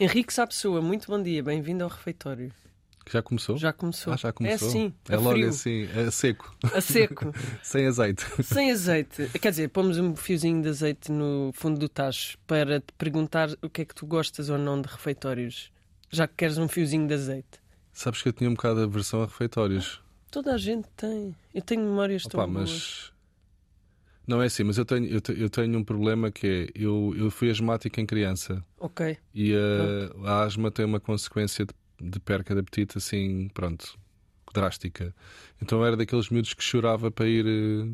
Henrique Sapessoa, muito bom dia, bem-vindo ao refeitório. Já começou? Já começou. Ah, já começou? É sim, É a logo frio, assim, é seco, a seco, sem azeite. sem azeite. Quer dizer, pomos um fiozinho de azeite no fundo do tacho para te perguntar o que é que tu gostas ou não de refeitórios, já que queres um fiozinho de azeite. Sabes que eu tinha um bocado de aversão a refeitórios. Toda a gente tem. Eu tenho memórias tão Opa, boas. Não é assim, mas eu tenho, eu, te- eu tenho um problema que é: eu, eu fui asmático em criança Ok. e a, a asma tem uma consequência de, de perca de apetite assim, pronto, drástica. Então eu era daqueles miúdos que chorava para ir. eh,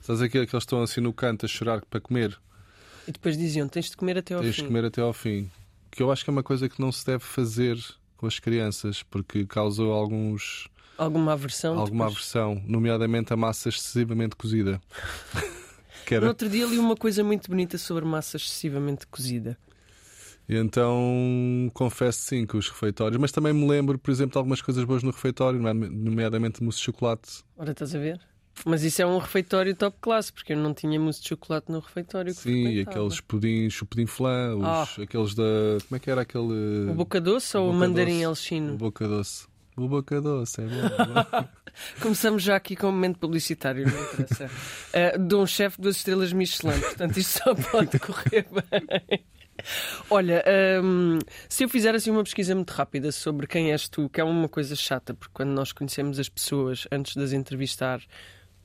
Sabes aquele que eles estão assim no canto a chorar para comer? E depois diziam, tens de comer até ao Tens fim. de comer até ao fim. Que eu acho que é uma coisa que não se deve fazer com as crianças, porque causou alguns, Alguma aversão? alguma depois? aversão, nomeadamente a massa excessivamente cozida. que No era. outro dia li uma coisa muito bonita sobre massa excessivamente cozida. E então confesso sim que os refeitórios, mas também me lembro, por exemplo, de algumas coisas boas no refeitório, nome- nomeadamente mousse de chocolate. Ora, estás a ver? Mas isso é um refeitório top classe, porque eu não tinha mousse de chocolate no refeitório. Sim, e aqueles pudins, o pudim flan, os, aqueles da. Como é que era aquele. O boca doce ou o Boca mandarim doce. O boca doce. O boca doce, é bom. Começamos já aqui com um momento publicitário, não interessa. Eh, de um chefe duas estrelas Michelin, portanto isto só pode correr bem. Olha, hum, se eu fizer assim uma pesquisa muito rápida sobre quem és tu, que é uma coisa chata, porque quando nós conhecemos as pessoas antes de as entrevistar,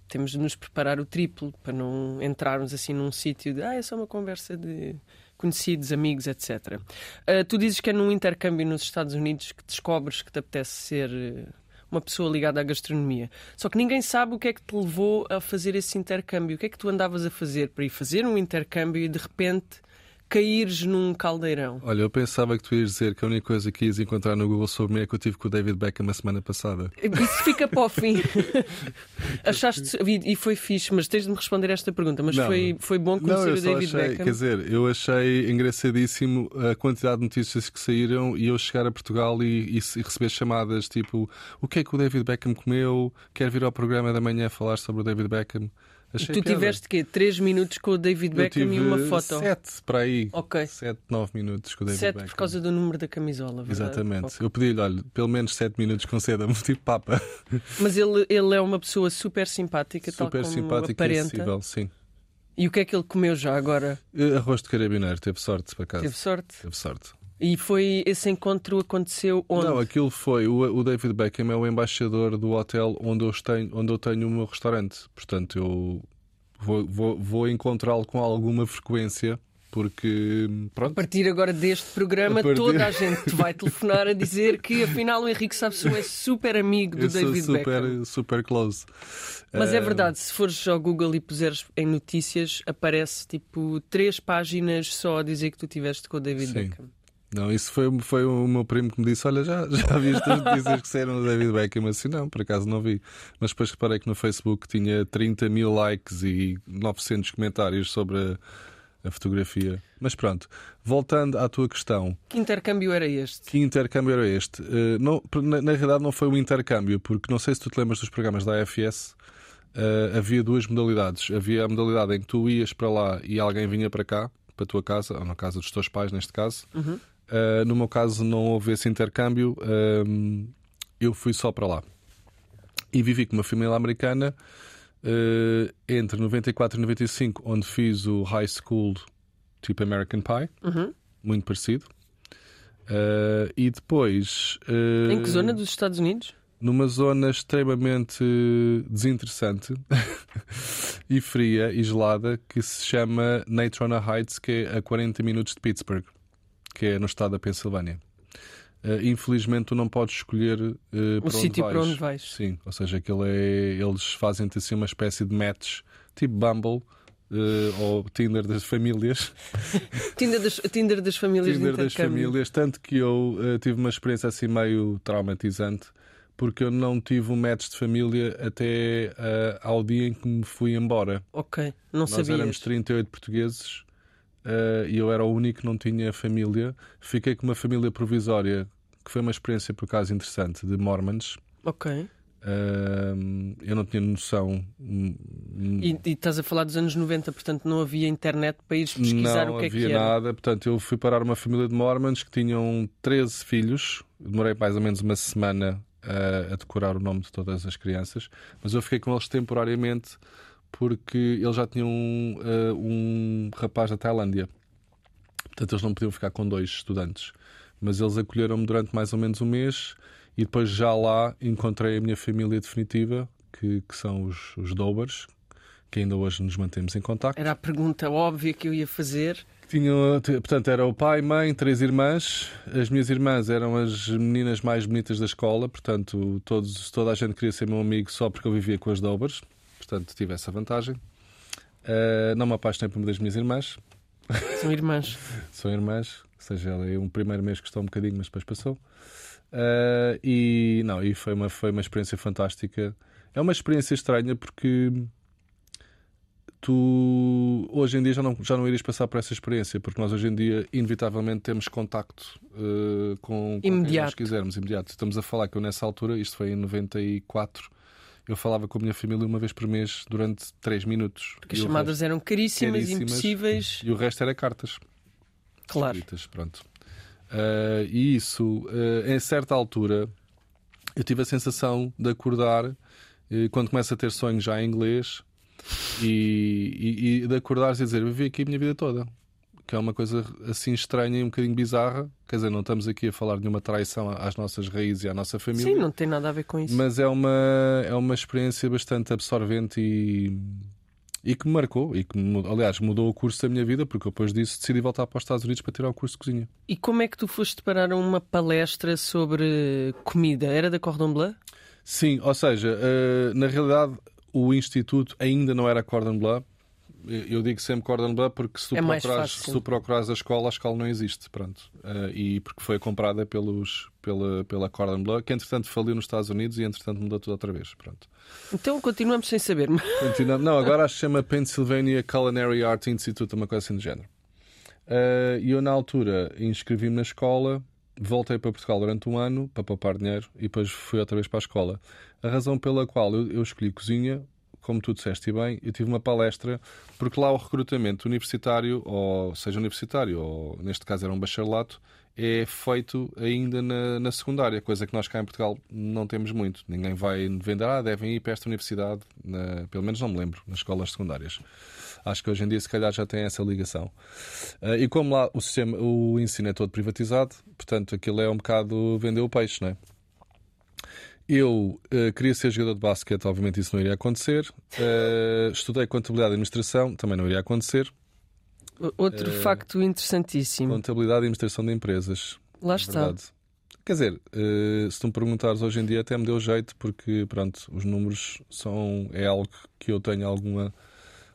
temos de nos preparar o triplo para não entrarmos assim num sítio de ah, é só uma conversa de conhecidos, amigos, etc. Ah, tu dizes que é num intercâmbio nos Estados Unidos que descobres que te apetece ser eh, uma pessoa ligada à gastronomia. Só que ninguém sabe o que é que te levou a fazer esse intercâmbio. O que é que tu andavas a fazer para ir fazer um intercâmbio e de repente caíres num caldeirão? Olha, eu pensava que tu ias dizer que a única coisa que ias encontrar no Google sobre mim é que eu tive com o David Beckham a semana passada. Isso fica para o fim. Achaste. E foi fixe, mas tens de me responder esta pergunta. Mas Não. foi, foi bom Não, conhecer eu o David achei, Beckham. quer dizer, eu achei engraçadíssimo a quantidade de notícias que saíram e eu chegar a Portugal e, e receber chamadas tipo o que é que o David Beckham comeu? Quer vir ao programa da manhã falar sobre o David Beckham? E Achei tu piada. tiveste quê? 3 minutos com o David Beckham e uma foto. Sete para aí. Ok. Sete, nove minutos com o David Sete Beckham. por causa do número da camisola, verdade? Exatamente. Ok. Eu pedi-lhe, olha, pelo menos sete minutos conceda-me, tipo papa. Mas ele, ele é uma pessoa super simpática, tal Super como simpático e aparenta. acessível, sim. E o que é que ele comeu já agora? Eh, Arroz de carabineiro, teve sorte por acaso. Teve sorte? Teve sorte. E foi esse encontro aconteceu onde? Não, aquilo foi. O, o David Beckham é o embaixador do hotel onde eu tenho, onde eu tenho o meu restaurante. Portanto, eu vou, vou, vou encontrá-lo com alguma frequência, porque. A Pronto. partir agora deste programa, A partir- toda a gente te vai telefonar a dizer que afinal o Henrique Sapsou é super amigo do Eu sou David Beckham. super, super close. Mas é Eh, verdade, se fores ao Google e puseres em notícias, aparece tipo três páginas só a dizer que tu tiveste com o David Sim. Beckham. Não, isso foi, foi o meu primo que me disse: Olha, já, já viste as notícias que saíram do David Beckham? Assim, não, por acaso não vi. Mas depois reparei que no Facebook tinha 30 mil likes e 900 comentários sobre a, a fotografia. Mas pronto, voltando à tua questão, Que intercâmbio era este? que intercâmbio era este? Eh, não, na, na realidade, não foi um intercâmbio, porque não sei se tu te lembras dos programas da AFS. eh, havia duas modalidades. Havia a modalidade em que tu ias para lá e alguém vinha para cá, para a tua casa, ou na casa dos teus pais, neste caso. Uhum. Uh, no meu caso, não houve esse intercâmbio, um, eu fui só para lá. E vivi com uma família americana uh, entre 94 e 95, onde fiz o high school tipo American Pie, Uhum. muito parecido. Uh, e depois. uh, Em que zona dos Estados Unidos? numa zona extremamente desinteressante e fria e gelada que se chama Natrona Heights, que é a 40 minutos de Pittsburgh, que é no estado da Pensilvânia. Eh, infelizmente, tu não podes escolher para o sítio onde para vais. onde vais. Sim, ou seja, aquilo é, eles fazem-te assim uma espécie de match, tipo Bumble. eh, ou Tinder das famílias, Tinder das, Tinder das famílias Tinder de das famílias, tanto que eu eh, tive uma experiência assim meio traumatizante, porque eu não tive um match de família até eh, ao dia em que me fui embora. Ok, não Nós sabias. éramos 38 portugueses e eu era o único que não tinha família. Fiquei com uma família provisória, que foi uma experiência por acaso interessante, de Mormons. Ok. Ahm, eu não tinha noção hum, E, e estás a falar dos anos 90, portanto não havia internet para ires pesquisar não o que é que havia era. nada. Portanto, eu fui parar uma família de Mormons que tinham 13 filhos. Demorei mais ou menos uma semana uh, a decorar o nome de todas as crianças, mas eu fiquei com eles temporariamente porque eles já tinham uh, um rapaz da Tailândia. Portanto, eles não podiam ficar com dois estudantes. Mas eles acolheram-me durante mais ou menos um mês e depois já lá encontrei a minha família definitiva, que, que são os, os Dobers, que ainda hoje nos mantemos em contacto. Era a pergunta óbvia que eu ia fazer. Tinham, portanto, era o pai, mãe, três irmãs. As minhas irmãs eram as meninas mais bonitas da escola, portanto, todos, toda a gente queria ser meu amigo só porque eu vivia com as Dobers, portanto, tive essa vantagem. Uh, não me apaixonei por uma das minhas irmãs. São irmãs. São irmãs, ou seja, ela é um primeiro mês que estou um bocadinho, mas depois passou. Uh, e não, e foi uma, foi uma experiência fantástica. É uma experiência estranha porque tu hoje em dia já não, já não irias passar por essa experiência, porque nós hoje em dia, inevitavelmente, temos contacto uh, com, com imediato. quem nós quisermos, imediato. Estamos a falar que eu, nessa altura, isto foi em 94, eu falava com a minha família uma vez por mês durante 3 minutos. Porque as chamadas resto, eram caríssimas, caríssimas, impossíveis. E o resto era cartas. Claro. Escritas, pronto. Uh, e isso, uh, em certa altura, eu tive a sensação de acordar, uh, quando começo a ter sonhos já em inglês, e, e, e de acordar e dizer: Vivi aqui a minha vida toda. Que é uma coisa assim estranha e um bocadinho bizarra. Quer dizer, não estamos aqui a falar de uma traição às nossas raízes e à nossa família. Sim, não tem nada a ver com isso. Mas é uma, é uma experiência bastante absorvente e, e que me marcou. E que, aliás, mudou o curso da minha vida, porque depois disso decidi voltar para os Estados Unidos para tirar o curso de cozinha. E como é que tu foste parar a uma palestra sobre comida? Era da Cordon Bleu? Sim, ou seja, uh, na realidade o instituto ainda não era Cordon Bleu. Eu digo sempre Cordon Bleu porque se tu, é procurares, se tu procurares a escola, a escola não existe. Pronto. Uh, e porque foi comprada pelos, pela, pela Cordon Bleu, que entretanto faliu nos Estados Unidos e entretanto mudou tudo outra vez. Pronto. Então continuamos sem saber. Continuamos. Não, agora acho que chama Pennsylvania Culinary Art Institute, uma coisa assim do género. Uh, e eu, na altura, inscrevi-me na escola, voltei para Portugal durante um ano para poupar dinheiro e depois fui outra vez para a escola. A razão pela qual eu, eu escolhi cozinha, como tu disseste bem, eu tive uma palestra, porque lá o recrutamento universitário, ou seja universitário, ou neste caso era um bacharelato, é feito ainda na, na, secundária, coisa que nós cá em Portugal não temos muito. Ninguém vai vender, ah, devem ir para esta universidade, na, pelo menos não me lembro, nas escolas secundárias. Acho que hoje em dia, se calhar, já tem essa ligação. Uh, e como lá o sistema, o ensino é todo privatizado, portanto, aquilo é um bocado vender o peixe, não é? Eu uh, queria ser jogador de basquete, obviamente isso não iria acontecer. Uh, estudei contabilidade e administração, também não iria acontecer. Outro uh, facto interessantíssimo: contabilidade e administração de empresas. Lá está. Verdade. Quer dizer, se tu me perguntares hoje em dia, até me deu jeito, porque pronto, os números são é algo que eu tenho alguma,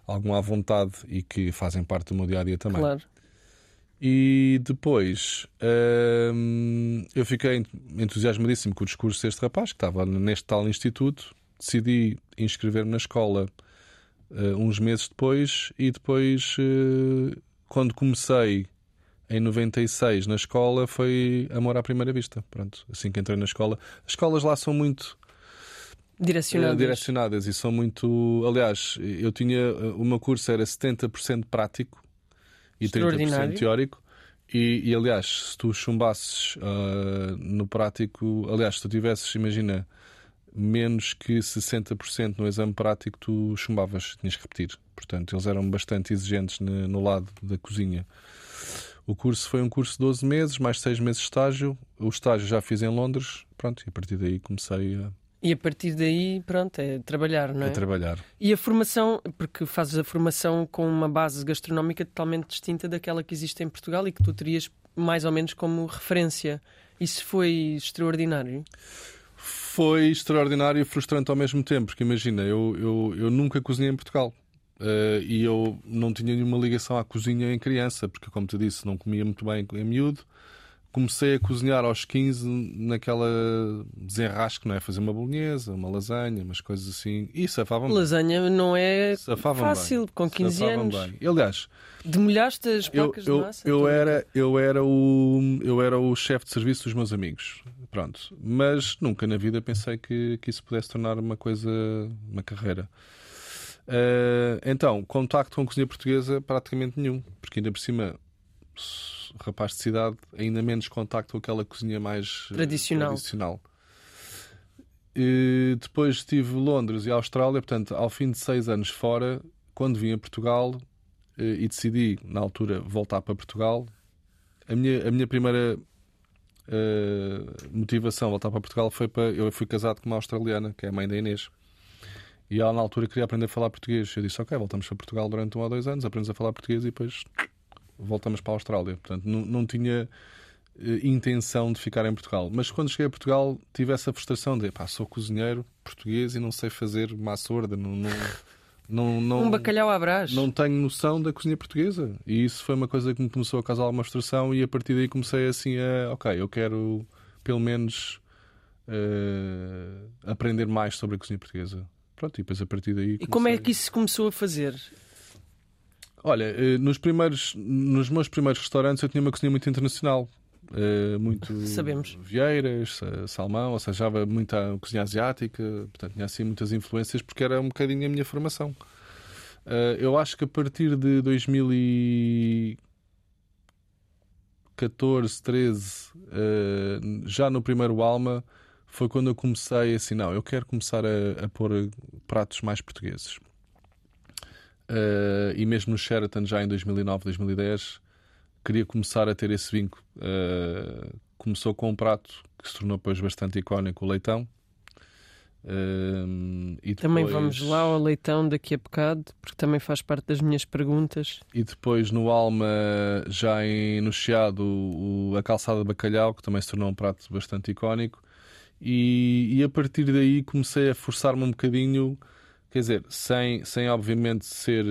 alguma vontade e que fazem parte do meu dia a dia também. Claro. E depois hum, eu fiquei entusiasmadíssimo com o discurso deste rapaz que estava neste tal instituto. Decidi inscrever-me na escola uh, uns meses depois e depois, uh, quando comecei em 96 na escola, foi amor à primeira vista. Pronto, assim que entrei na escola. As escolas lá são muito direcionadas, uh, direcionadas e são muito. Aliás, eu tinha. O meu curso era 70% prático e 30% teórico. E, e, aliás, se tu chumbasses uh, no prático, aliás, se tu tivesses, imagina, menos que 60% no exame prático, tu chumbavas, tinhas que repetir. Portanto, eles eram bastante exigentes no, no lado da cozinha. O curso foi um curso de 12 meses, mais 6 meses de estágio. O estágio já fiz em Londres, pronto, e a partir daí comecei a, e a partir daí, pronto, é trabalhar, não é? É trabalhar. E a formação, porque fazes a formação com uma base gastronómica totalmente distinta daquela que existe em Portugal e que tu terias mais ou menos como referência. Isso foi extraordinário? Foi extraordinário e frustrante ao mesmo tempo, porque imagina, eu, eu, eu nunca cozinhei em Portugal. Uh, e eu não tinha nenhuma ligação à cozinha em criança, porque, como te disse, não comia muito bem em miúdo comecei a cozinhar aos 15 naquela desenrasque, não é? Fazer uma bolonhesa, uma lasanha, umas coisas assim. E safava-me Lasanha não é fácil, bem. com 15 anos. Bem. Aliás, demolhaste as placas eu, de massa? Eu, eu era, eu, era o, eu era o chefe de serviço dos meus amigos. Pronto. Mas nunca na vida pensei que, que isso pudesse tornar uma coisa, uma carreira. Uh, então, contacto com a cozinha portuguesa praticamente nenhum, porque ainda por cima, rapaz de cidade, ainda menos contacto com aquela cozinha mais tradicional. tradicional. E depois estive Londres e Austrália, portanto, ao fim de seis anos fora, quando vim a Portugal e decidi, na altura, voltar para Portugal, a minha, a minha primeira uh, motivação voltar para Portugal foi para. Eu fui casado com uma australiana, que é a mãe da Inês. E ela, na altura, queria aprender a falar português. Eu disse: Ok, voltamos para Portugal durante um ou dois anos, aprendemos a falar português e depois voltamos para a Austrália. Portanto, não, não tinha uh, intenção de ficar em Portugal. Mas quando cheguei a Portugal, tive essa frustração de: pá, sou cozinheiro português e não sei fazer massa orda. Não, não, não, não, um bacalhau à brás. Não tenho noção da cozinha portuguesa. E isso foi uma coisa que me começou a causar uma frustração. E a partir daí comecei assim a: Ok, eu quero pelo menos uh, aprender mais sobre a cozinha portuguesa. Pronto, e depois a partir daí. Comecei... E como é que isso começou a fazer? Olha, eh, nos, primeiros, nos meus primeiros restaurantes eu tinha uma cozinha muito internacional. Uh, muito Sabemos. vieiras, salmão, ou seja, já muita cozinha asiática, portanto tinha assim muitas influências porque era um bocadinho a minha formação. Uh, eu acho que a partir de 2014, 13, uh, já no primeiro Alma, foi quando eu comecei assim, não, eu quero começar a, a pôr pratos mais portugueses. Uh, e mesmo no Sheraton, já em 2009, 2010, queria começar a ter esse vínculo. Uh, começou com um prato que se tornou depois bastante icónico, o leitão. Uh, e depois... Também vamos lá ao leitão daqui a bocado, porque também faz parte das minhas perguntas. E depois no Alma, já em, no Chiado, o, a calçada de bacalhau, que também se tornou um prato bastante icónico. E, e a partir daí comecei a forçar-me um bocadinho, quer dizer, sem, sem obviamente ser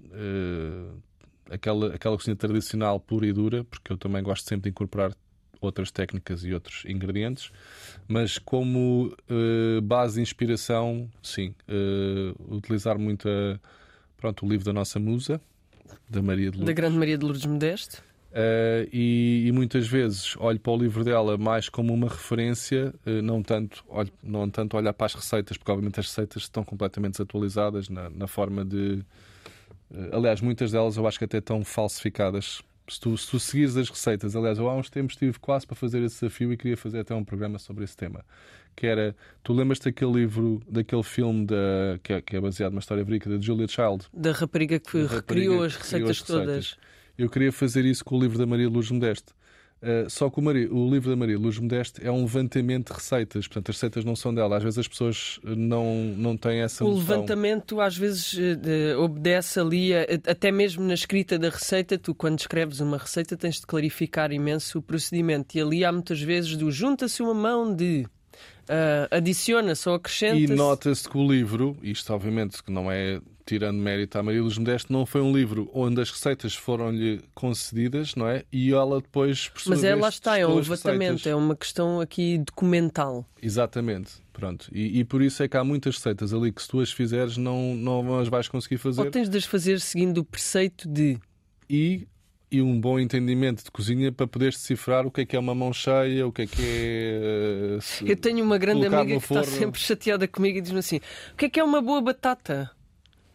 uh, aquela, aquela cozinha tradicional pura e dura, porque eu também gosto sempre de incorporar outras técnicas e outros ingredientes, mas como uh, base de inspiração, sim, uh, utilizar muito a, pronto, o livro da nossa musa, da Maria de Lourdes. Da grande Maria de Lourdes Modeste. Uh, e, e, muitas vezes olho para o livro dela mais como uma referência, uh, não, tanto, olho, não tanto olhar para as receitas, porque obviamente as receitas estão completamente desatualizadas na, na forma de. Uh, aliás, muitas delas eu acho que até estão falsificadas. Se tu, se tu seguires as receitas, aliás, eu há uns tempos estive quase para fazer esse desafio e queria fazer até um programa sobre esse tema. Que era, tu lembras daquele livro, daquele filme da, que, é, que é baseado numa história verídica da Julia Child? Da rapariga que rapariga recriou as receitas, as receitas todas. Eu queria fazer isso com o livro da Maria Luz Modeste. Uh, só que o, Maria, o, livro da Maria Luz Modeste é um levantamento de receitas, portanto as receitas não são dela. Às vezes as pessoas não, não têm essa O noção. levantamento às vezes uh, obedece ali, a, até mesmo na escrita da receita, tu quando escreves uma receita tens de clarificar imenso o procedimento. E ali há muitas vezes do junta-se uma mão de. Uh, adiciona-se ou acrescenta-se. E nota-se que o livro, isto obviamente que não é tirando mérito à Maria Luz Modesto, não foi um livro onde as receitas foram-lhe concedidas, não é? E ela depois, por Mas ela está, é um levantamento, é uma questão aqui documental. Exatamente, pronto. E, e, por isso é que há muitas receitas ali que se tu as fizeres não, não as vais conseguir fazer. Ou tens de as fazer seguindo o preceito de... E e um bom entendimento de cozinha para poderes decifrar o que é que é uma mão cheia, o que é que é. Uh, Eu tenho uma grande amiga que forno. está sempre chateada comigo e diz-me assim: o que é que é uma boa batata?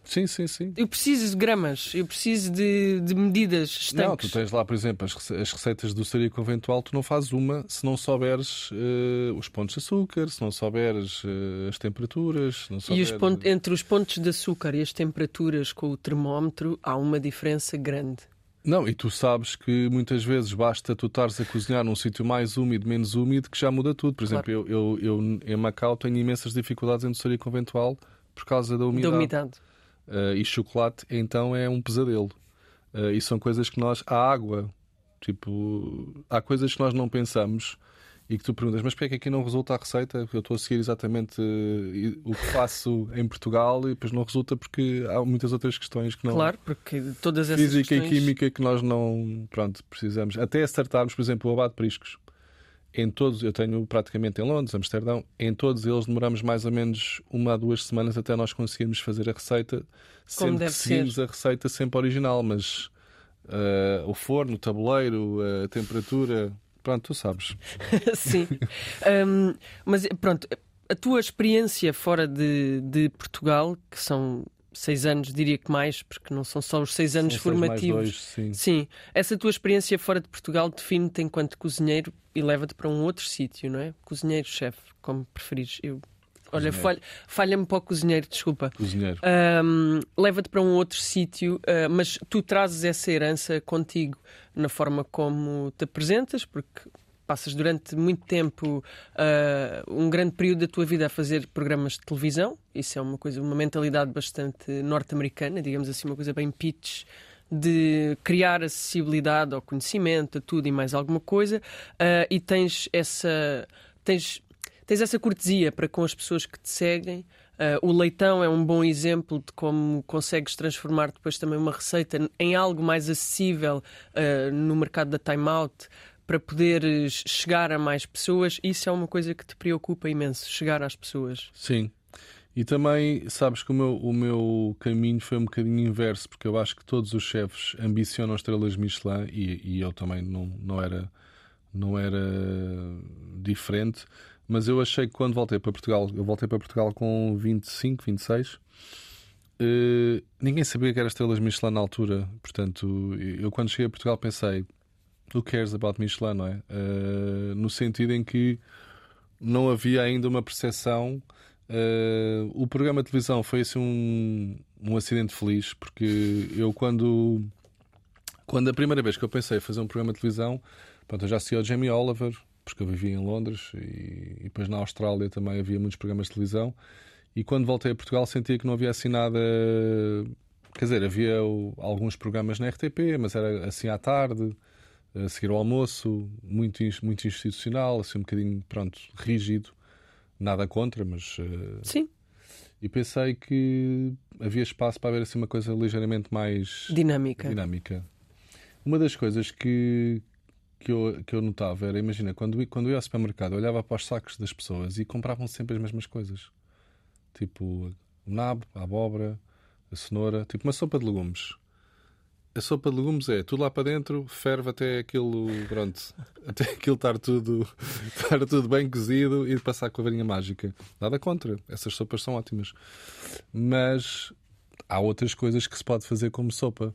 Sim, sim, sim. Eu preciso de gramas, eu preciso de, de medidas estanques. Não, tu tens lá, por exemplo, as, as receitas do cereal conventual, tu não fazes uma se não souberes uh, os pontos de açúcar, se não souberes uh, as temperaturas. Souberes... E os pontos, entre os pontos de açúcar e as temperaturas com o termómetro há uma diferença grande. Não, e tu sabes que muitas vezes basta tu estares a cozinhar num sítio mais úmido, menos úmido, que já muda tudo. Por exemplo, claro. eu, eu, eu, em Macau tenho imensas dificuldades em doçaria conventual por causa da umidade. Da umidade. Uh, e chocolate, então, é um pesadelo. Uh, e são coisas que nós. A água, tipo. Há coisas que nós não pensamos e que tu perguntas, mas porquê é que aqui não resulta a receita? Porque eu estou a seguir exatamente uh, o que faço em Portugal e depois não resulta porque há muitas outras questões que não. Claro, porque todas essas Física questões... e química que nós não. Pronto, precisamos. Até acertarmos, por exemplo, o abate de priscos. Em todos, eu tenho praticamente em Londres, Amsterdão, em todos eles demoramos mais ou menos uma a duas semanas até nós conseguirmos fazer a receita, sendo que seguimos ser. a receita sempre original, mas uh, o forno, o tabuleiro, a temperatura, Pronto, tu sabes. Sim. um, mas pronto, a tua experiência fora de, de Portugal, que são seis anos, diria que mais, porque não são só os seis anos São seis formativos. dois, sim. Sim, essa tua experiência fora de Portugal define-te enquanto cozinheiro e leva-te para um outro sítio, não é? Cozinheiro, chefe, como preferires. Eu... Olha, Cozinheiro. falha- falha-me para o cozinheiro, desculpa. Cozinheiro. Ahm, leva-te para um outro sítio, ah, mas tu trazes essa herança contigo na forma como te apresentas, porque passas durante muito tempo, ah, um grande período da tua vida a fazer programas de televisão. Isso é uma coisa, uma mentalidade bastante norte-americana, digamos assim, uma coisa bem pitch de criar acessibilidade ao conhecimento, a tudo e mais alguma coisa, ah, e tens essa tens tens essa cortesia para com as pessoas que te seguem. Ah, o leitão é um bom exemplo de como consegues transformar depois também uma receita em algo mais acessível ah, no mercado da Time Out para poderes chegar a mais pessoas. Isso é uma coisa que te preocupa imenso, chegar às pessoas. Sim. E também, sabes que o meu, o meu caminho foi um bocadinho inverso, porque eu acho que todos os chefes ambicionam estrelas Michelin e, e eu também não, não, era, não era diferente. Mas eu achei que quando voltei para Portugal, eu voltei para Portugal com 25, 26, eh, ninguém sabia que era estrelas Michelin na altura. Portanto, eu quando cheguei a Portugal pensei, who cares about Michelin, não é? Eh, no sentido em que não havia ainda uma percepção. eh, o programa de televisão foi assim um, um acidente feliz, porque eu quando, quando a primeira vez que eu pensei em fazer um programa de televisão, pronto, eu já assisti ao Jamie Oliver, porque eu vivia em Londres e, e depois na Austrália também havia muitos programas de televisão. E quando voltei a Portugal sentia que não havia assim nada. Quer dizer, havia o- alguns programas na RTP, mas era assim à tarde, a seguir ao almoço, muito, muito institucional, assim um bocadinho, pronto, rígido. Nada contra, mas. eh, Sim, e pensei que havia espaço para haver assim uma coisa ligeiramente mais dinâmica. dinâmica. Uma das coisas que, que, eu, que eu notava era, imagina, quando, quando eu ia ao supermercado, eu olhava para os sacos das pessoas e compravam sempre as mesmas coisas. Tipo, o nabo, a abóbora, a cenoura, tipo uma sopa de legumes. A sopa de legumes é tudo lá para dentro, ferve até aquilo, pronto, até aquilo estar tudo, estar tudo bem cozido e passar com a varinha mágica. Nada contra, essas sopas são ótimas. Mas há outras coisas que se pode fazer como sopa.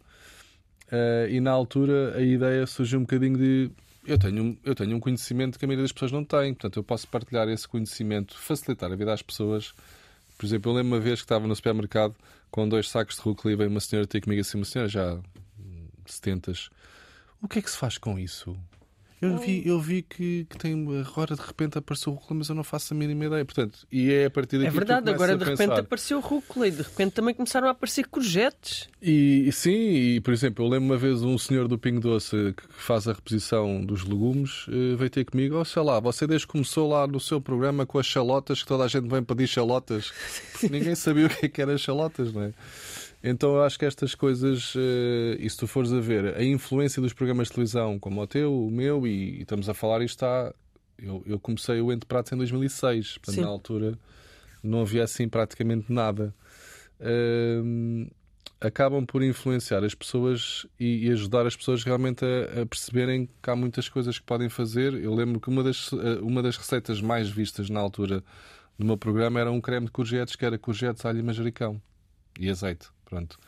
Eh, e na altura a ideia surgiu um bocadinho de eu tenho, eu tenho um conhecimento que a maioria das pessoas não tem, portanto eu posso partilhar esse conhecimento, facilitar a vida às pessoas. Por exemplo, eu lembro uma vez que estava no supermercado com dois sacos de rúcula e veio uma senhora ter comigo assim, uma senhora já 70 O que é que se faz com isso? Eu vi, eu vi que, que tem agora de repente apareceu o rúcula, mas eu não faço a mínima ideia. Portanto, e é a partir daqui É que verdade, começas agora de repente pensar. apareceu rúcula e de repente também começaram a aparecer courgettes. E sim, e por exemplo, eu lembro uma vez um senhor do Pingo Doce que faz a reposição dos legumes eh, veio ter comigo, oh, sei lá, você desde que começou lá no seu programa com as chalotas, que toda a gente vem pedir chalotas, ninguém sabia o que é que eram chalotas, não é? Então eu acho que estas coisas, eh, e se tu fores a ver, a influência dos programas de televisão, como o teu, o meu, e, e estamos a falar, isto está. Eu, eu comecei o Entre Pratos em 2006, portanto, Sim. na altura não havia assim praticamente nada. Hum, acabam por influenciar as pessoas e, e ajudar as pessoas realmente a, a perceberem que há muitas coisas que podem fazer. Eu lembro que uma das, eh, uma das receitas mais vistas na altura do meu programa era um creme de courgettes, que era courgettes, alho e manjericão e azeite. Pronto.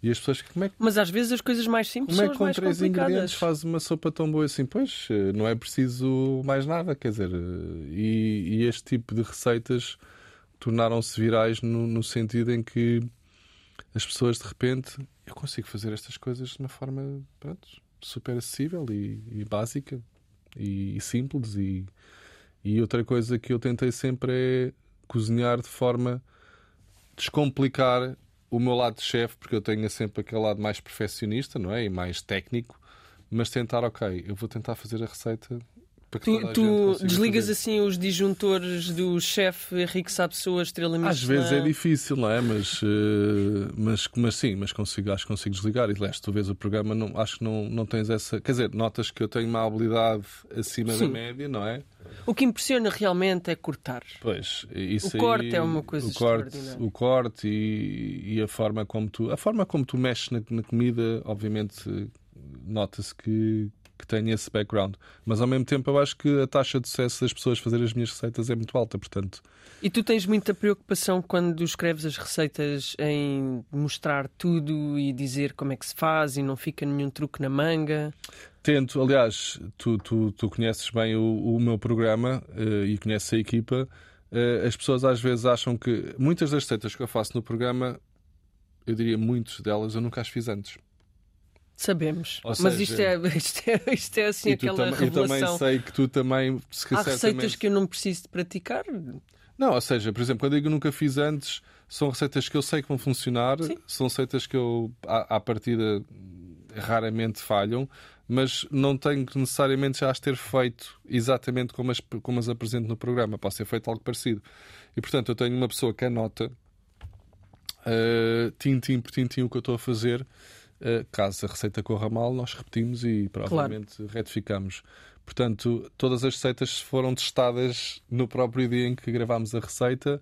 E as pessoas, como é que Mas às vezes as coisas mais simples como é que com três ingredientes faz uma sopa tão boa assim? Pois, eh, não é preciso mais nada, quer dizer, eh, e, e este tipo de receitas tornaram-se virais no, no sentido em que as pessoas de repente eu consigo fazer estas coisas de uma forma pronto, super acessível e, e básica e, e simples e, e outra coisa que eu tentei sempre é cozinhar de forma descomplicar o meu lado de chefe, porque eu tenho sempre aquele lado mais perfeccionista, não é? E mais técnico, mas tentar, ok, eu vou tentar fazer a receita Tu, tu desligas fazer. assim os disjuntores do chefe Henrique Sabe Pessoa, Estrela Michelin. Às vezes é difícil, não é? Mas, eh, mas, mas sim, mas consigo, acho que consigo desligar. E leste, tu vês o programa, não, acho que não, não tens essa. Quer dizer, notas que eu tenho uma habilidade acima da Sim. média, não é? O que impressiona realmente é cortar. Pois, isso O corte aí- é uma coisa o corte, extraordinária. o corte e, e a forma como tu a forma como tu mexes na, na comida, obviamente nota-se que, que tenha esse background. Mas ao mesmo tempo eu acho que a taxa de sucesso das pessoas fazer as minhas receitas é muito alta, portanto. E tu tens muita preocupação quando escreves as receitas em mostrar tudo e dizer como é que se faz e não fica nenhum truque na manga? Tento, aliás, tu, tu, tu conheces bem o, o meu programa uh, e conheces a equipa. Uh, as pessoas às vezes acham que muitas das receitas que eu faço no programa, eu diria muitas delas, eu nunca as fiz antes. Sabemos. Ou Mas seja, isto, é, isto, é, isto é assim aquela tam revelação. Eu também sei que tu também. Se Há receitas que eu não preciso de praticar? Não, ou seja, por exemplo, quando eu digo nunca fiz antes, são receitas que eu sei que vão funcionar, Sim. são receitas que eu, à, à partida, raramente falham, mas não tenho que necessariamente já as ter feito exatamente como as, como as apresento no programa. Pode ser feito algo parecido. E portanto, eu tenho uma pessoa que anota uh, tintim por tintim o que eu estou a fazer. Uh, caso a receita corra mal, nós repetimos e provavelmente claro. retificamos. Portanto, todas as receitas foram testadas no próprio dia em que gravámos a receita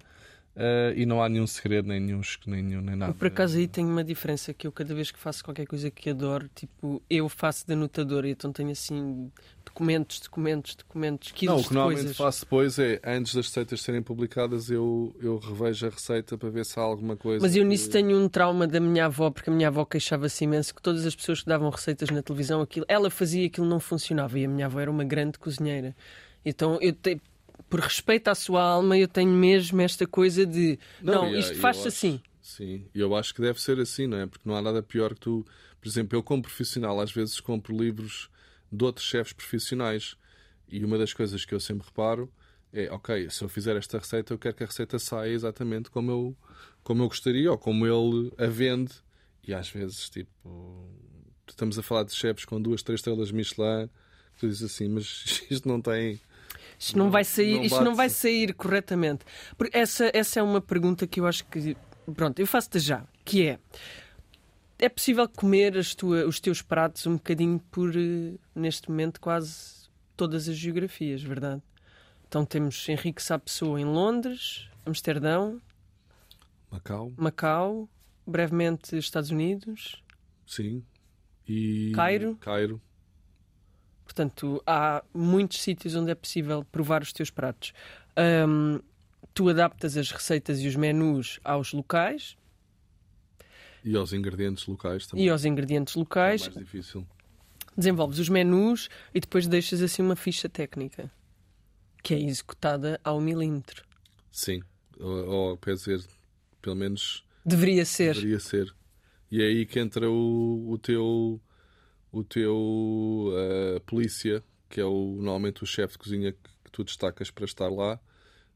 Uh, e não há nenhum segredo, nem nenhum, nem, nenhum, nem nada. Por acaso aí tenho uma diferença que eu cada vez que faço qualquer coisa que adoro, tipo, eu faço de anotadora, então tenho assim documentos, documentos, documentos, quilos Não, o que normalmente faço depois é, antes das receitas serem publicadas, eu, eu revejo a receita para ver se há alguma coisa. Mas eu que... nisso tenho um trauma da minha avó, porque a minha avó queixava-se imenso que todas as pessoas que davam receitas na televisão, aquilo, ela fazia aquilo não funcionava e a minha avó era uma grande cozinheira. Então eu te, por respeito à sua alma, eu tenho mesmo esta coisa de não, não isto faz-se assim. Sim, e eu acho que deve ser assim, não é? Porque não há nada pior que tu. Por exemplo, eu, como profissional, às vezes compro livros de outros chefes profissionais e uma das coisas que eu sempre reparo é: ok, se eu fizer esta receita, eu quero que a receita saia exatamente como eu, como eu gostaria ou como ele a vende. E às vezes, tipo, estamos a falar de chefes com duas, três estrelas Michelin, tu dizes assim, mas isto não tem isto não vai sair, não isto não vai sair corretamente. Essa, essa é uma pergunta que eu acho que. Pronto, eu faço-te já, que é. É possível comer tua, os teus pratos um bocadinho por, eh, neste momento, quase todas as geografias, verdade? Então temos Henrique Sapessoa em Londres, Amsterdão, Macau, Macau brevemente Estados Unidos. Sim. E Cairo. Cairo. Portanto, há muitos sítios onde é possível provar os teus pratos. Um, tu adaptas as receitas e os menus aos locais. E aos ingredientes locais também. E aos ingredientes locais. É mais difícil. Desenvolves os menus e depois deixas assim uma ficha técnica que é executada ao milímetro. Sim, ou, ou quer dizer, pelo menos. Deveria ser. Deveria ser. E é aí que entra o, o teu o teu uh, polícia, que é o, normalmente o chefe de cozinha que tu destacas para estar lá.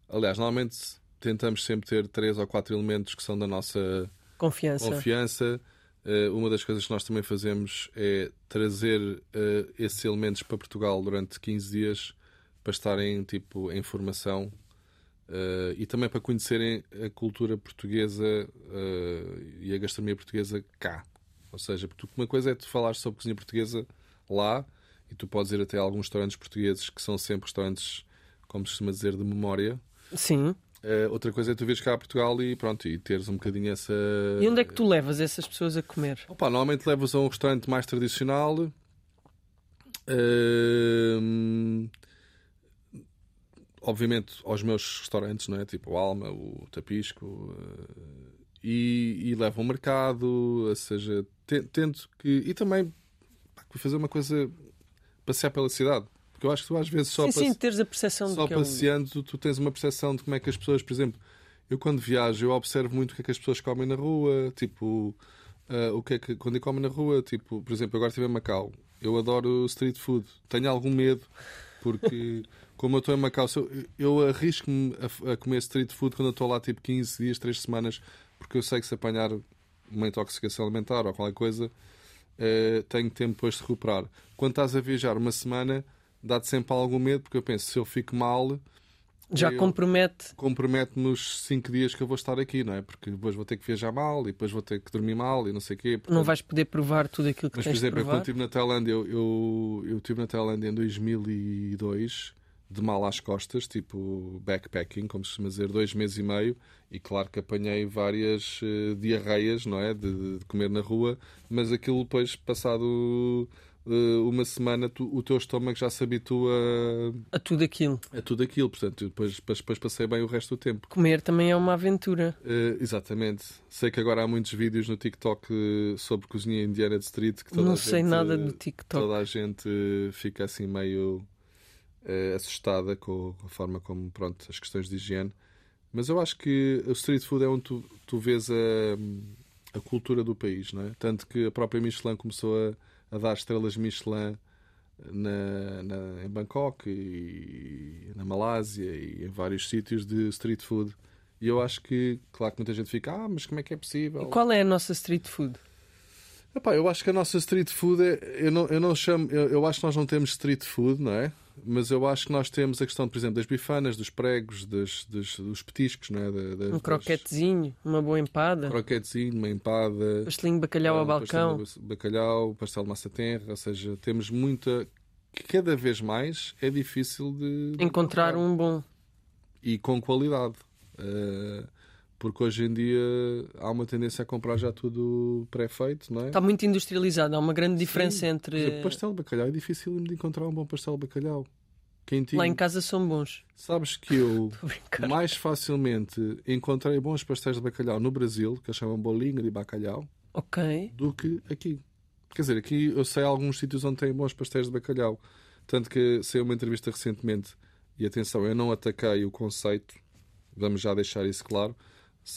Aliás, normalmente tentamos sempre ter três ou quatro elementos que são da nossa confiança. confiança. Uh, uma das coisas que nós também fazemos é trazer uh, esses elementos para Portugal durante 15 dias para estarem tipo, em formação uh, e também para conhecerem a cultura portuguesa e a gastronomia portuguesa cá. Ou seja, porque uma coisa é tu falar sobre cozinha portuguesa lá e tu podes ir até alguns restaurantes portugueses que são sempre restaurantes, como se costuma dizer, de memória. Sim. Uh, outra coisa é tu vires cá a Portugal e pronto, e teres um bocadinho essa. E onde é que tu levas essas pessoas a comer? Opa, normalmente levas a um restaurante mais tradicional. Uh, obviamente aos meus restaurantes, não é? Tipo o Alma, o Tapisco. Uh, e, e levam ao mercado, ou seja, tento que. E também pá, fazer uma coisa passear pela cidade. Porque eu acho que tu às vezes só, sim, sim, teres a percepção só de passeando, é um... tu tens uma percepção de como é que as pessoas, por exemplo, eu quando viajo, eu observo muito o que é que as pessoas comem na rua, tipo, uh, o que é que quando eu como na rua, tipo, por exemplo, agora estive em Macau, eu adoro street food, tenho algum medo, porque como eu estou em Macau, eu, eu arrisco-me a, a, comer street food quando eu estou lá tipo 15 dias, 3 semanas, porque eu sei que se apanhar uma intoxicação alimentar ou qualquer coisa, eh, tenho tempo depois de recuperar. Quando estás a viajar uma semana, dá-te sempre algum medo, porque eu penso, se eu fico mal. Já compromete. Compromete nos 5 dias que eu vou estar aqui, não é? Porque depois vou ter que viajar mal e depois vou ter que dormir mal e não sei o quê. Portanto... Não vais poder provar tudo aquilo que Mas, tens por exemplo, de provar. quando estive na Tailândia, eu, eu, eu estive na Tailândia em 2002 de mal às costas, tipo backpacking, como se chama dizer, dois meses e meio, e claro que apanhei várias uh, diarreias, não é? De, de, comer na rua, mas aquilo depois, passado uma semana tu, o teu estômago já se habitua A tudo aquilo. a tudo aquilo. Portanto, depois, depois, passei bem o resto do tempo. Comer também é uma aventura. Uh, exatamente. Sei que agora há muitos vídeos no TikTok uh, sobre cozinha indiana de street que toda Não a sei gente, nada do TikTok. Toda a gente fica assim meio uh, assustada com a forma como, pronto, as questões de higiene. Mas eu acho que o street food é onde tu, tu vês a, a cultura do país, não é? Tanto que a própria Michelin começou a, a dar estrelas Michelin na, na- em Bangkok e na Malásia e em vários sítios de street food. E eu acho que, claro que muita gente fica, ah, mas como é que é possível? E qual é a nossa street food? Epá, eu acho que a nossa street food é. Eu não, eu não chamo. Eu, eu acho que nós não temos street food, não é? Mas eu acho que nós temos a questão, por exemplo, das bifanas, dos pregos, das, das- dos petiscos, não é? Da- da- Um das- croquetezinho, uma boa empada, croquetezinho, uma empada. pastelinho de bacalhau ao um balcão. pastel bacalhau, pastel de massa tenra, ou seja, temos muita. que cada vez mais é difícil de. Encontrar um bom. E com qualidade. Eh, porque hoje em dia há uma tendência a comprar já tudo pré-feito, não é? Está muito industrializado, há uma grande diferença Sim. Entre. exemplo, pastel de bacalhau é difícil de encontrar um bom pastel de bacalhau. Quentinho. Lá em casa são bons. Sabes que eu mais facilmente encontrei bons pastéis de bacalhau no Brasil, que eles chamam bolinho de bacalhau, Ok. do que aqui. Quer dizer, aqui eu sei alguns sítios onde têm bons pastéis de bacalhau. Tanto que saiu uma entrevista recentemente, e atenção, eu não ataquei o conceito, vamos já deixar isso claro,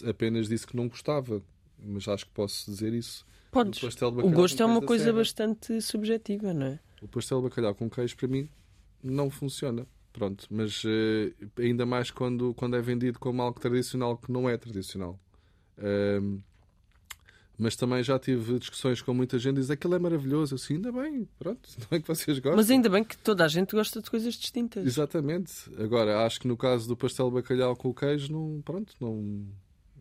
apenas disse que não gostava. Mas acho que posso dizer isso. Podes. O pastel O gosto é uma coisa serra. bastante subjetiva, não é? O pastel de bacalhau com queijo para mim não funciona. Pronto, mas eh, ainda mais quando, quando é vendido como algo tradicional que não é tradicional. Ahm, mas também já tive discussões com muita gente diz aquilo é maravilhoso. Eu assim, ainda bem, pronto, não é que vocês gostam. Mas ainda bem que toda a gente gosta de coisas distintas. Exatamente. Agora, acho que no caso do pastel de bacalhau com o queijo, não, pronto, não,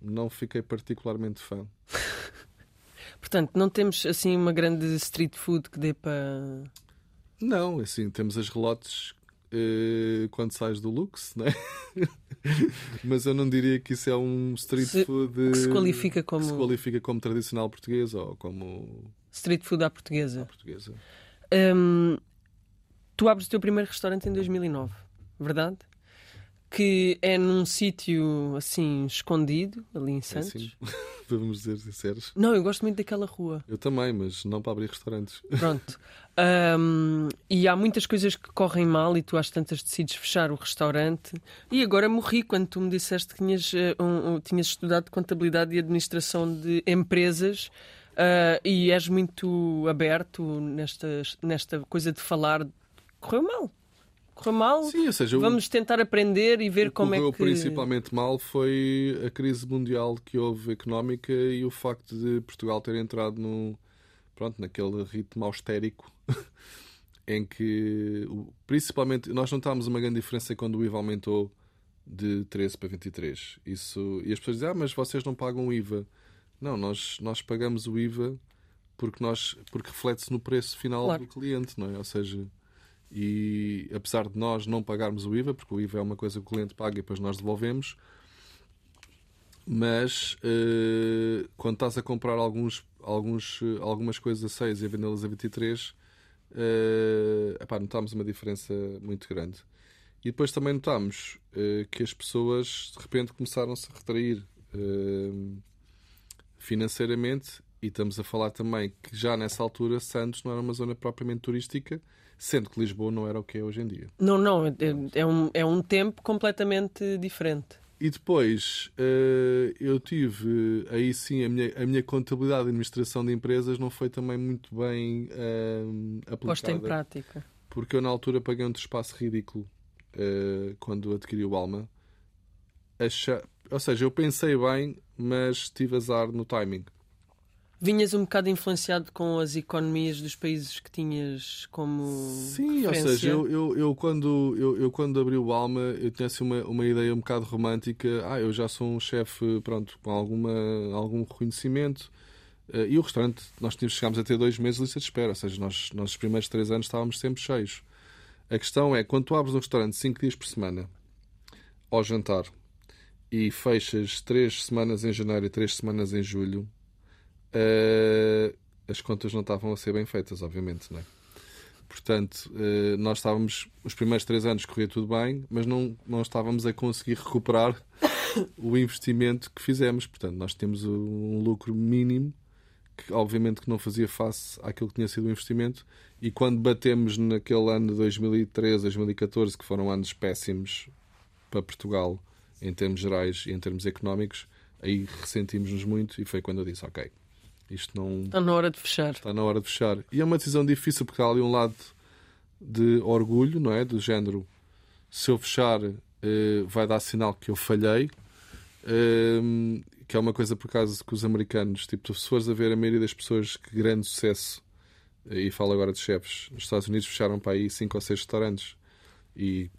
não fiquei particularmente fã. Portanto, não temos assim uma grande street food que dê para. Não, assim, temos as relotes eh, quando sais do Lux, né? Mas eu não diria que isso é um street Se- food que se qualifica como- que se qualifica como tradicional português ou como Street food à portuguesa. portuguesa. Hum, tu abres o teu primeiro restaurante em 2009, verdade? Que é num sítio assim escondido, ali em É Santos. assim, vamos dizer sinceros. Não, eu gosto muito daquela rua. Eu também, mas não para abrir restaurantes. Pronto. Hum, e há muitas coisas que correm mal e tu às tantas decides fechar o restaurante. E agora morri quando tu me disseste que tinhas, eh, um- um- tinhas estudado contabilidade e administração de empresas ah, e és muito aberto nesta, nesta coisa de falar. Correu mal. Correu mal. Sim, ou seja, o- Vamos tentar aprender e ver o como é que. principalmente mal foi a crise mundial que houve económica e o facto de Portugal ter entrado no, pronto, naquele ritmo austérico em que, o- principalmente, nós notámos uma grande diferença quando o IVA aumentou de 13 para 23. Isso, e as pessoas dizem, ah, mas vocês não pagam o IVA. Não, nós, nós pagamos o IVA porque, nós, porque reflete-se no preço final Claro. do cliente, não é? Ou seja, e apesar de nós não pagarmos o IVA, porque o IVA é uma coisa que o cliente paga e depois nós devolvemos, mas eh, quando estás a comprar alguns, alguns, eh, algumas coisas a 6 e a vendê-las a 23, eh, epá, notámos uma diferença muito grande. E depois também notámos eh, que as pessoas de repente começaram-se a retrair eh, financeiramente e estamos a falar também que já nessa altura Santos não era uma zona propriamente turística, sendo que Lisboa não era o que é hoje em dia. Não, não, é, é um, é um tempo completamente diferente. E depois eh, eu tive aí sim a minha, a minha contabilidade e administração de empresas não foi também muito bem eh, Posta em aplicada. prática. Porque eu na altura paguei um espaço ridículo eh, quando adquiri o Alma. Acha... Ou seja, eu pensei bem, mas tive azar no timing. Vinhas um bocado influenciado com as economias dos países que tinhas como. Sim, ou referência? seja, eu, eu, eu quando, eu, eu quando abri o Alma, eu tinha assim uma, uma ideia um bocado romântica. Ah, eu já sou um chefe, pronto, com alguma, algum reconhecimento. Eh, e o restaurante, nós tínhamos, chegámos a ter dois meses de lista de espera, ou seja, nós, nós os primeiros três anos estávamos sempre cheios. A questão é, quando tu abres um restaurante cinco dias por semana, ao jantar, e fechas três semanas em janeiro e três semanas em julho, eh, as contas não estavam a ser bem feitas, obviamente, não é? portanto, uh, nós estávamos, os primeiros três anos corria tudo bem, mas não, não estávamos a conseguir recuperar o investimento que fizemos. Portanto, nós temos um lucro mínimo que obviamente que não fazia face àquilo que tinha sido o investimento e quando batemos naquele ano de 2013, 2014, que foram anos péssimos para Portugal em termos gerais e em termos económicos, aí ressentimos-nos muito e foi quando eu disse, ok, isto não... Está na hora de fechar. Está na hora de fechar. E é uma decisão difícil porque há ali um lado de orgulho, não é? Do género, se eu fechar eh, vai dar sinal que eu falhei. Ehm, que é uma coisa por acaso que os americanos, tipo, se fores a ver a maioria das pessoas que grande sucesso, e falo agora de chefes, nos Estados Unidos fecharam para aí 5 ou 6 restaurantes e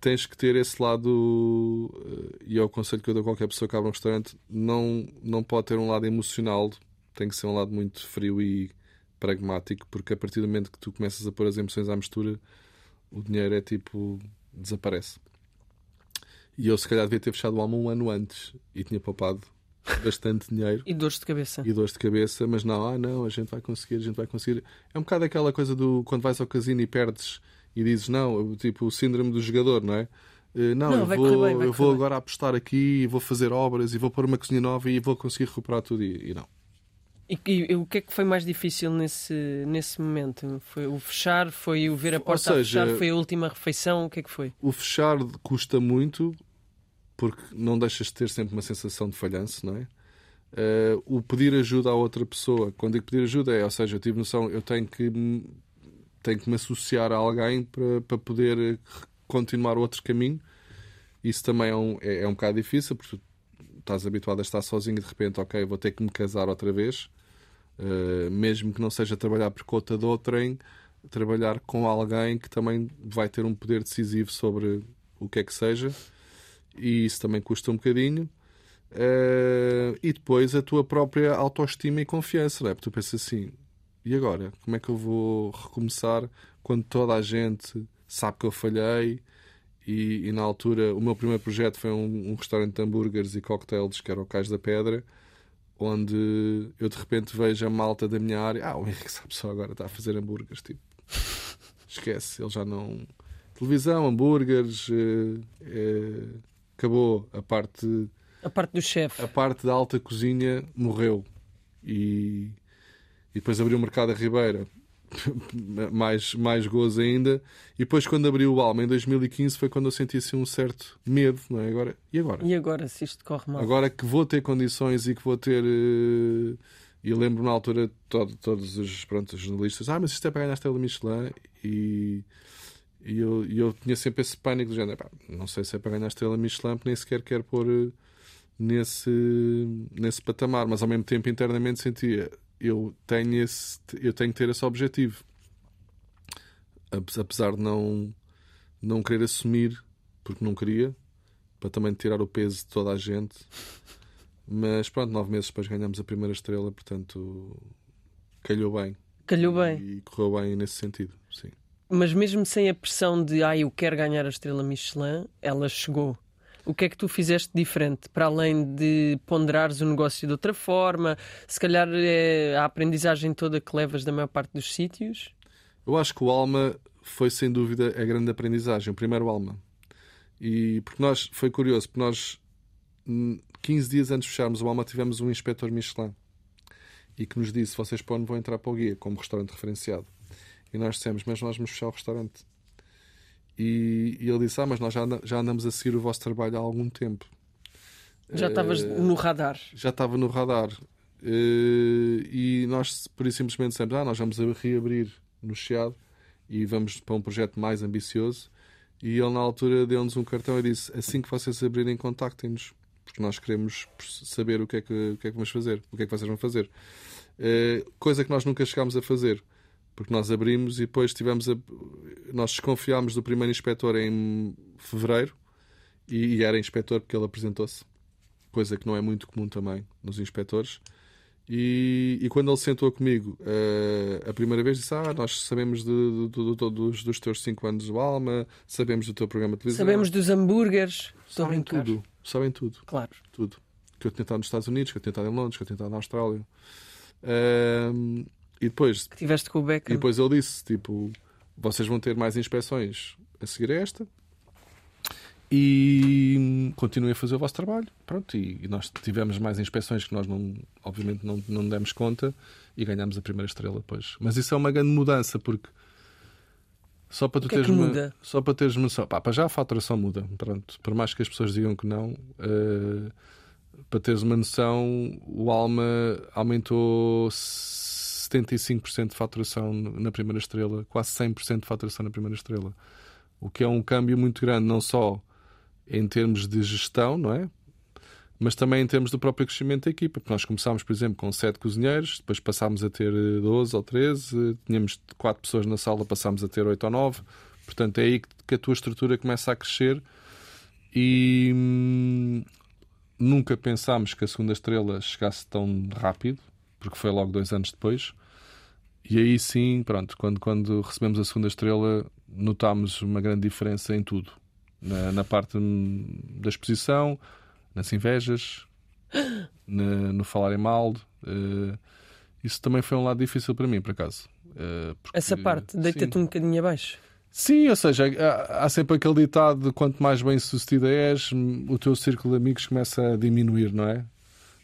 tens que ter esse lado, eh, e é o conselho que eu dou a qualquer pessoa que abre um restaurante, não, não pode ter um lado emocional, tem que ser um lado muito frio e pragmático, porque a partir do momento que tu começas a pôr as emoções à mistura, o dinheiro é tipo, desaparece. E eu, se calhar, devia ter fechado o Alma um ano antes e tinha poupado bastante dinheiro. e dores de cabeça. E dores de cabeça, mas não, ah, não, a gente vai conseguir, a gente vai conseguir. É um bocado aquela coisa do quando vais ao casino e perdes e dizes, não, tipo o síndrome do jogador, não é? Uh, não, não, eu vou, bem, eu vou agora apostar aqui e vou fazer obras e vou pôr uma cozinha nova e vou conseguir recuperar tudo. E, e não. E, e, o que é que foi mais difícil nesse, nesse momento? Foi o fechar? Foi o ver a porta seja, a fechar? Foi a última refeição? O que é que foi? O fechar custa muito, porque não deixas de ter sempre uma sensação de falhanço, não é? Uh, o pedir ajuda a outra pessoa, quando digo pedir ajuda é, ou seja, eu tive noção, eu tenho que, tenho que me associar a alguém para, para poder continuar outro caminho. Isso também é um, é, é um bocado difícil, porque estás habituado a estar sozinho e de repente, ok, vou ter que me casar outra vez, uh, mesmo que não seja trabalhar por conta de outrem, trabalhar com alguém que também vai ter um poder decisivo sobre o que é que seja e isso também custa um bocadinho. Uh, e depois a tua própria autoestima e confiança, não é? Porque tu pensas assim: e agora? Como é que eu vou recomeçar quando toda a gente sabe que eu falhei? E, e na altura, o meu primeiro projeto foi um, um, restaurante de hambúrgueres e cocktails que era o Cais da Pedra, onde eu de repente vejo a malta da minha área: ah, o Henrique sabe só agora está a fazer hambúrgueres. Tipo, esquece, ele já não. Televisão, hambúrgueres. Uh, uh, acabou a parte a parte do chefe a parte da alta cozinha morreu e, e depois abriu o mercado a Ribeira mais, mais gozo ainda e depois quando abriu o Alma em 2015 foi quando eu senti assim um certo medo não é? agora, e agora? e agora se isto corre mal? agora que vou ter condições e que vou ter uh... e lembro na altura todo, todos os, pronto, os jornalistas ah mas isto é para ganhar a estrela Michelin e e eu, eu tinha sempre esse pânico do género, pá, não sei se é para ganhar a estrela Michelin, nem sequer quero pôr eh, nesse, nesse patamar, mas ao mesmo tempo internamente sentia, eu tenho, esse, eu tenho que ter esse objetivo. Apesar de não, não querer assumir, porque não queria, para também tirar o peso de toda a gente. Mas pronto, nove meses depois ganhamos a primeira estrela, portanto calhou bem. Calhou bem. E correu bem nesse sentido, sim. Mas mesmo sem a pressão de ah, eu quero ganhar a estrela Michelin, ela chegou. O que é que tu fizeste diferente? Para além de ponderares o negócio de outra forma, se calhar é a aprendizagem toda que levas da maior parte dos sítios? Eu acho que o Alma foi sem dúvida a grande aprendizagem, o primeiro Alma. E porque nós, foi curioso, porque nós 15 dias antes de fecharmos o Alma tivemos um inspetor Michelin e que nos disse: vocês podem vão entrar para o guia como restaurante referenciado. E nós dissemos, mas nós vamos fechar o restaurante. E, e ele disse, ah, mas nós já, já andamos a seguir o vosso trabalho há algum tempo. Já estavas uh, no radar. Já estava no radar. Uh, e nós, por isso, simplesmente dissemos, ah, nós vamos reabrir no Chiado e vamos para um projeto mais ambicioso. E ele, na altura, deu-nos um cartão e disse: Assim que vocês abrirem, contactem-nos, porque nós queremos saber o que, é que, o que é que vamos fazer, o que é que vocês vão fazer. Uh, coisa que nós nunca chegámos a fazer porque nós abrimos e depois tivemos a... nós desconfiámos do primeiro inspetor em fevereiro e, e era inspetor porque ele apresentou-se coisa que não é muito comum também nos inspectores. E, e quando ele sentou comigo uh, a primeira vez disse ah, nós sabemos de, de, de, dos, dos teus 5 anos do Alma sabemos do teu programa de televisão. Sabemos dos hambúrgueres sabem tudo. sabem tudo. Claro. Tudo. Que eu tinha estado nos Estados Unidos que eu tinha estado em Londres que eu tinha estado na Austrália. Uh, E depois, tiveste com o e Beckham. depois ele disse: tipo, vocês vão ter mais inspeções a seguir a esta. E continuem a fazer o vosso trabalho. Pronto, e, e nós tivemos mais inspeções que nós, não, obviamente, não, não demos conta e ganhámos a primeira estrela depois. Mas isso é uma grande mudança, porque só para tu que é que teres uma- muda? só para teres noção, pá, para já a faturação muda. Pronto, por mais que as pessoas digam que não, eh, para teres uma noção, o Alma aumentou 75% de faturação na primeira estrela, quase 100% de faturação na primeira estrela. O que é um câmbio muito grande, não só em termos de gestão, não é? Mas também em termos do próprio crescimento da equipa. Porque nós começámos, por exemplo, com 7 cozinheiros, depois passámos a ter eh, 12 ou 13, tínhamos 4 pessoas na sala, passámos a ter 8 ou 9. Portanto, é aí que- que a tua estrutura começa a crescer e hum, nunca pensámos que a segunda estrela chegasse tão rápido, porque foi logo dois anos depois. E aí sim, pronto, quando, quando recebemos a segunda estrela, notámos uma grande diferença em tudo. Na, na parte da exposição, nas invejas, na- no falarem mal. eh, isso também foi um lado difícil para mim, por acaso. Eh, porque- Essa parte deita-te um bocadinho abaixo. Sim, ou seja, há, há sempre aquele ditado de quanto mais bem sucedida és, o teu círculo de amigos começa a diminuir, não é?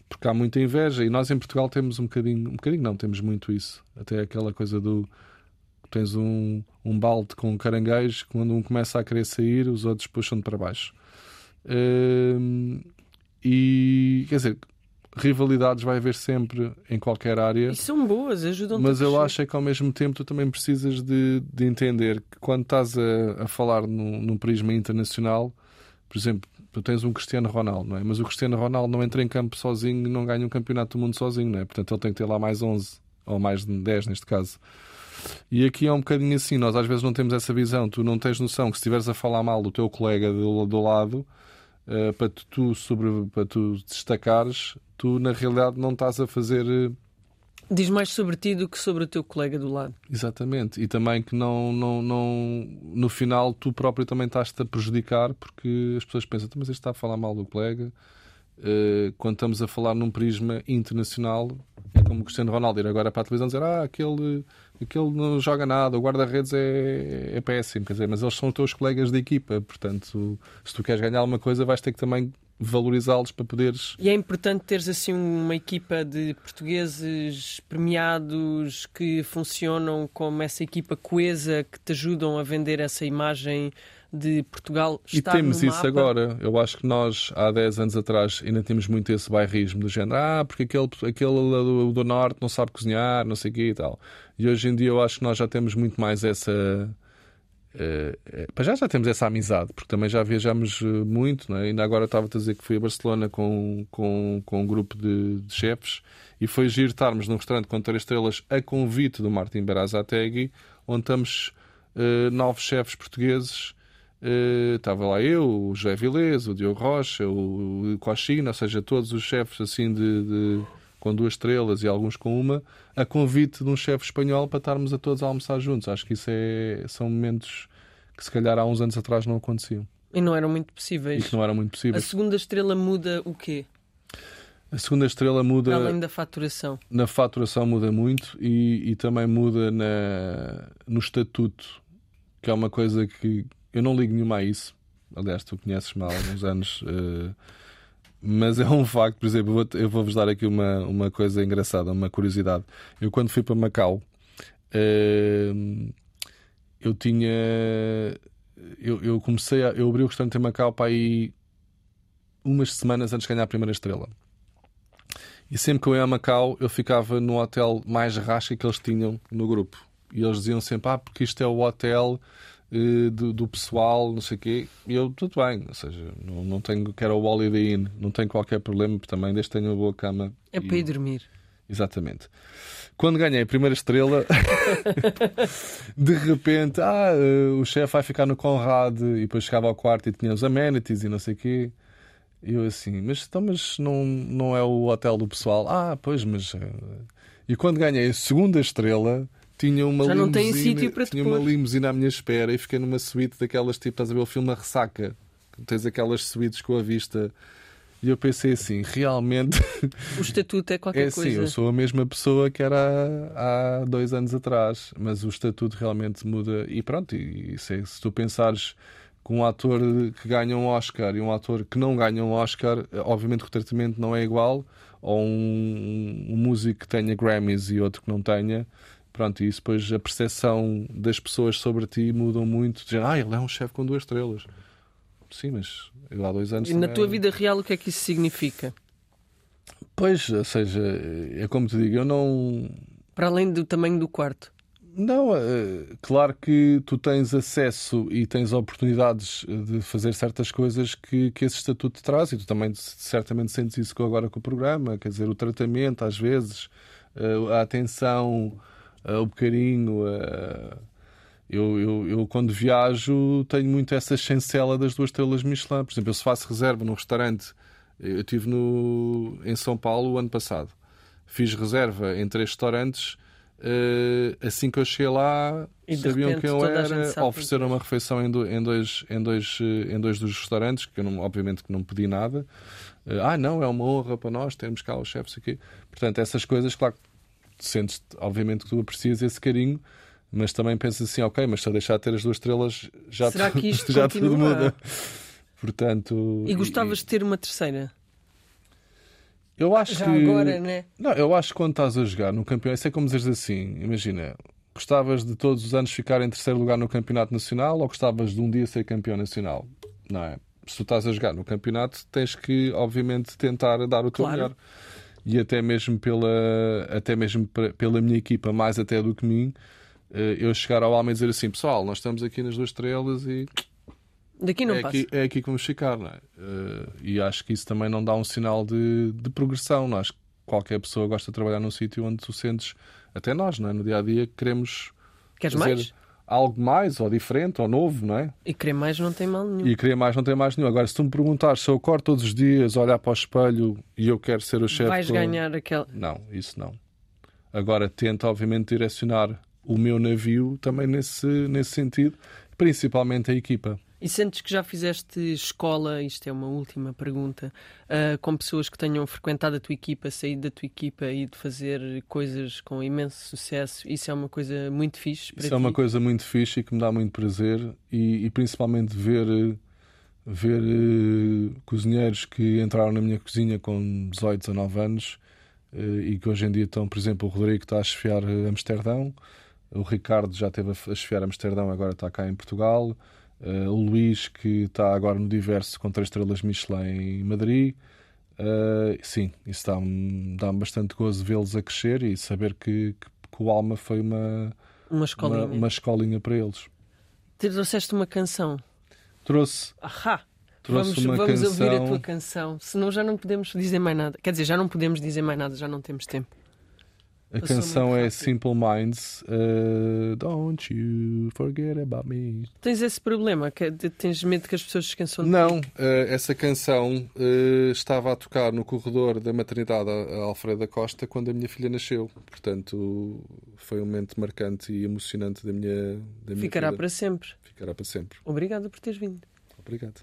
Porque há muita inveja e nós em Portugal temos um bocadinho, um bocadinho não, temos muito isso. Até aquela coisa do tens um, um balde com caranguejo, quando um começa a querer sair, os outros puxam-te para baixo. Hum, e quer dizer, rivalidades vai haver sempre em qualquer área. E são boas, ajudam-te Mas eu acho é que ao mesmo tempo tu também precisas de, de entender que quando estás a, a falar num, num prisma internacional, por exemplo, tu tens um Cristiano Ronaldo, não é? Mas o Cristiano Ronaldo não entra em campo sozinho e não ganha um campeonato do mundo sozinho, não é? Portanto, ele tem que ter lá mais 11, ou mais de 10 neste caso. E aqui é um bocadinho assim, nós às vezes não temos essa visão, tu não tens noção que se estiveres a falar mal do teu colega do, do lado, eh, para tu, sobre, para tu destacares, tu na realidade não estás a fazer... Diz mais sobre ti do que sobre o teu colega do lado. Exatamente, e também que não, não, não no final tu próprio também estás-te a prejudicar porque as pessoas pensam, "Então, mas este está a falar mal do colega. Eh, quando estamos a falar num prisma internacional, é como o Cristiano Ronaldo ir agora para a televisão dizer ah, aquele, aquele não joga nada, o guarda-redes é, é péssimo, quer dizer, mas eles são os teus colegas de equipa, portanto, se tu queres ganhar alguma coisa, vais ter que também valorizá-los para poderes E é importante teres assim uma equipa de portugueses premiados que funcionam como essa equipa coesa que te ajudam a vender essa imagem de Portugal E temos isso mapa. agora. Eu acho que nós, há 10 anos atrás, ainda temos muito esse bairrismo do género. Ah, porque aquele, aquele do, do Norte não sabe cozinhar, não sei o quê e tal. E hoje em dia eu acho que nós já temos muito mais essa. Para já já temos essa amizade, porque também já viajamos eh, muito, é? ainda agora estava a dizer que fui a Barcelona com, com, com um grupo de, de chefes e foi giro estarmos num restaurante com três estrelas a convite do Martin Berazategui, onde estamos eh, nove chefes portugueses Uh, estava lá eu, o José Vilés, o Diogo Rocha, o, o ou seja, todos os chefes assim de, de- com duas estrelas e alguns com uma, a convite de um chefe espanhol para estarmos a todos a almoçar juntos. Acho que isso é, são momentos que se calhar há uns anos atrás não aconteciam E não eram muito e possíveis. que não eram muito A possíveis. segunda estrela muda o quê? A segunda estrela muda além da faturação. na faturação muda muito e, e também muda na, no estatuto, que é uma coisa que eu não ligo nenhuma a isso. Aliás, tu conheces-me há alguns anos, eh, mas é um facto. Por exemplo, eu vou- eu vou-vos dar aqui uma, uma coisa engraçada, uma curiosidade. Eu, quando fui para Macau, eh, eu tinha. Eu, eu comecei a. Eu abri o restaurante em Macau para aí umas semanas antes de ganhar a primeira estrela. E sempre que eu ia a Macau, eu ficava no hotel mais rasca que eles tinham no grupo. E eles diziam sempre: Ah, porque isto é o hotel do, do pessoal, não sei o quê. E eu, tudo bem, ou seja, não, não tenho, quero o Holiday Inn, não tenho qualquer problema, porque também desde que tenho uma boa cama. É e- para ir dormir. Exatamente. Quando ganhei a primeira estrela, de repente, ah, eh, o chefe vai ficar no Conrad, e depois chegava ao quarto e tinha os amenities e não sei o quê. E eu assim, mas, então, mas não, não é o hotel do pessoal? Ah, pois, mas. eh, E quando ganhei a segunda estrela, tinha uma Já não tem sítio para tinha uma limusine à minha espera e fiquei numa suíte daquelas tipo, estás a ver o filme A Ressaca? Tens aquelas suítes com a vista. E eu pensei assim, realmente. O estatuto é qualquer é assim, coisa. eu sou a mesma pessoa que era há, há dois anos atrás, mas o estatuto realmente muda. E pronto, e, e se, se tu pensares que um ator que ganha um Oscar e um ator que não ganha um Oscar, obviamente o tratamento não é igual, ou um, um músico que tenha Grammys e outro que não tenha. Pronto, e isso depois a percepção das pessoas sobre ti mudam muito. Dizem, ah, ele é um chefe com duas estrelas. Sim, mas eu há dois anos. E na tua era- vida real, o que é que isso significa? Pois, ou seja, é como te digo, eu não. Para além do tamanho do quarto. Não, eh, claro que tu tens acesso e tens oportunidades de fazer certas coisas que, que esse estatuto te traz e tu também certamente sentes isso agora com o programa, quer dizer, o tratamento às vezes, eh, a atenção, eh, o carinho. eh, Eu, eu, eu, quando viajo, tenho muito essa chancela das duas estrelas Michelin. Por exemplo, eu se faço reserva num restaurante, eu estive no, em São Paulo o ano passado, fiz reserva em três restaurantes. eh, assim que eu cheguei lá, E sabiam repente quem eu era, ofereceram uma refeição em, do- em dois, em, dois, em dois dos restaurantes, que eu não, obviamente que não pedi nada. Eh, ah, não, é uma honra para nós termos cá os chefes aqui. Portanto, essas coisas, claro, que sentes, obviamente que tu aprecias esse carinho, mas também pensas assim, ok, mas se eu deixar de ter as duas estrelas, já, Será tu- que isto já tudo muda. Portanto, E gostavas de ter uma terceira? eu acho Já que agora, né? não, eu acho que quando estás a jogar no campeonato, isso é como dizeres assim: imagina, gostavas de todos os anos ficar em terceiro lugar no campeonato nacional ou gostavas de um dia ser campeão nacional? Não é? Se tu estás a jogar no campeonato, tens que, obviamente, tentar dar o teu Claro. melhor. E até mesmo pela, até mesmo pe- pela minha equipa, mais até do que mim, eh, eu chegar ao Alma e dizer assim: pessoal, nós estamos aqui nas duas estrelas e Daqui não é, passa. aqui, é aqui que vamos ficar, não é? Eh, e acho que isso também não dá um sinal de, de progressão. Não é? Acho que qualquer pessoa gosta de trabalhar num sítio onde tu sentes, até nós, não é? no dia a dia, queremos Queres fazer mais? Algo mais, ou diferente, ou novo, não é? E querer mais não tem mal nenhum. E querer mais não tem mais nenhum. Agora, se tu me perguntares se eu acordo todos os dias, olhar para o espelho e eu quero ser o chefe. Vais ganhar aquela. Não, isso não. Agora, tento, obviamente, direcionar o meu navio também nesse, nesse sentido, principalmente a equipa. E sentes que já fizeste escola, isto é uma última pergunta, ah, com pessoas que tenham frequentado a tua equipa, saído da tua equipa e de fazer coisas com imenso sucesso? Isso é uma coisa muito fixe para Isso ti? é uma coisa muito fixe e que me dá muito prazer e, e principalmente ver, ver eh, cozinheiros que entraram na minha cozinha com 18, 19 anos eh, e que hoje em dia estão, por exemplo, o Rodrigo está a chefiar eh, Amsterdão, o Ricardo já esteve a f- a chefiar Amsterdão, agora está cá em Portugal, eh, o Luís que está agora no Diverso com três estrelas Michelin em Madrid. Eh, sim, isso dá-me dá bastante gozo vê-los a crescer e saber que, que, que o Alma foi uma, Uma escolinha. uma, uma escolinha para eles. Te trouxeste uma canção. Trouxe, Ahá! trouxe vamos uma vamos canção. ouvir a tua canção. Senão já não podemos dizer mais nada. Quer dizer, já não podemos dizer mais nada, já não temos tempo. A canção é. Simple Minds. uh, Don't you forget about me. Tens esse problema? Que de- tens medo que as pessoas esqueçam de Não, uh, essa canção uh, estava a tocar no corredor da maternidade a- a Alfredo da Costa quando a minha filha nasceu. Portanto, foi um momento marcante e emocionante da minha, da minha Ficará vida. para sempre. Ficará para sempre. Obrigada por teres vindo. Obrigado.